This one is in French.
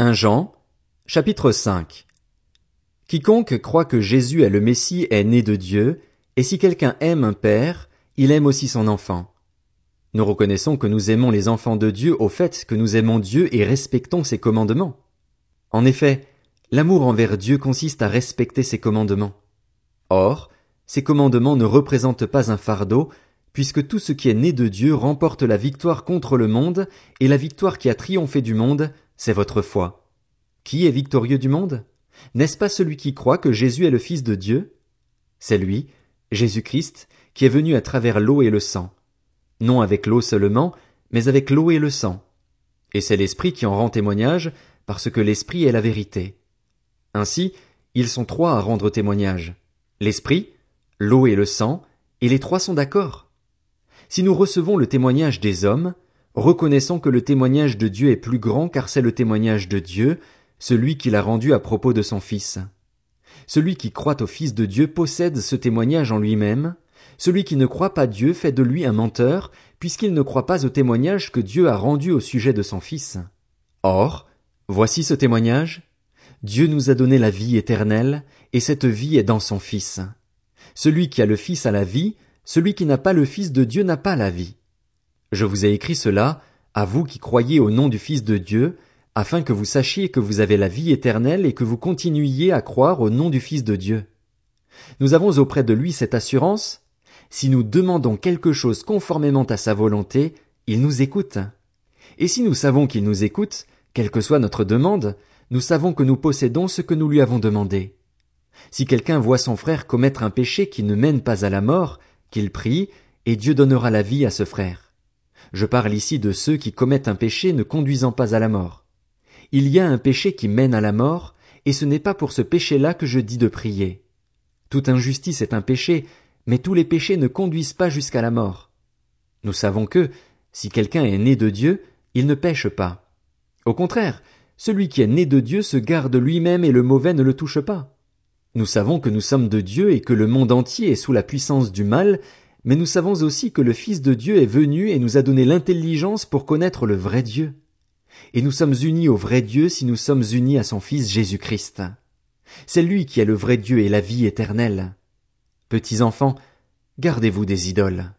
1 Jean, chapitre 5 Quiconque croit que Jésus est le Messie est né de Dieu, et si quelqu'un aime un père, il aime aussi son enfant. Nous reconnaissons que nous aimons les enfants de Dieu au fait que nous aimons Dieu et respectons ses commandements. En effet, l'amour envers Dieu consiste à respecter ses commandements. Or, ces commandements ne représentent pas un fardeau, puisque tout ce qui est né de Dieu remporte la victoire contre le monde, et la victoire qui a triomphé du monde, c'est votre foi. Qui est victorieux du monde? N'est-ce pas celui qui croit que Jésus est le Fils de Dieu? C'est lui, Jésus-Christ, qui est venu à travers l'eau et le sang. Non avec l'eau seulement, mais avec l'eau et le sang. Et c'est l'Esprit qui en rend témoignage, parce que l'Esprit est la vérité. Ainsi, ils sont trois à rendre témoignage. L'Esprit, l'eau et le sang, et les trois sont d'accord. Si nous recevons le témoignage des hommes, reconnaissons que le témoignage de Dieu est plus grand car c'est le témoignage de Dieu, celui qu'il a rendu à propos de son Fils. Celui qui croit au Fils de Dieu possède ce témoignage en lui-même, celui qui ne croit pas Dieu fait de lui un menteur, puisqu'il ne croit pas au témoignage que Dieu a rendu au sujet de son Fils. Or, voici ce témoignage. Dieu nous a donné la vie éternelle, et cette vie est dans son Fils. Celui qui a le Fils a la vie, celui qui n'a pas le Fils de Dieu n'a pas la vie. Je vous ai écrit cela, à vous qui croyez au nom du Fils de Dieu, afin que vous sachiez que vous avez la vie éternelle et que vous continuiez à croire au nom du Fils de Dieu. Nous avons auprès de lui cette assurance, si nous demandons quelque chose conformément à sa volonté, il nous écoute. Et si nous savons qu'il nous écoute, quelle que soit notre demande, nous savons que nous possédons ce que nous lui avons demandé. Si quelqu'un voit son frère commettre un péché qui ne mène pas à la mort, qu'il prie, et Dieu donnera la vie à ce frère. Je parle ici de ceux qui commettent un péché ne conduisant pas à la mort. Il y a un péché qui mène à la mort, et ce n'est pas pour ce péché-là que je dis de prier. Toute injustice est un péché, mais tous les péchés ne conduisent pas jusqu'à la mort. Nous savons que, si quelqu'un est né de Dieu, il ne pêche pas. Au contraire, celui qui est né de Dieu se garde lui-même et le mauvais ne le touche pas. Nous savons que nous sommes de Dieu et que le monde entier est sous la puissance du mal, mais nous savons aussi que le Fils de Dieu est venu et nous a donné l'intelligence pour connaître le vrai Dieu. Et nous sommes unis au vrai Dieu si nous sommes unis à son Fils Jésus-Christ. C'est lui qui est le vrai Dieu et la vie éternelle. Petits enfants, gardez-vous des idoles.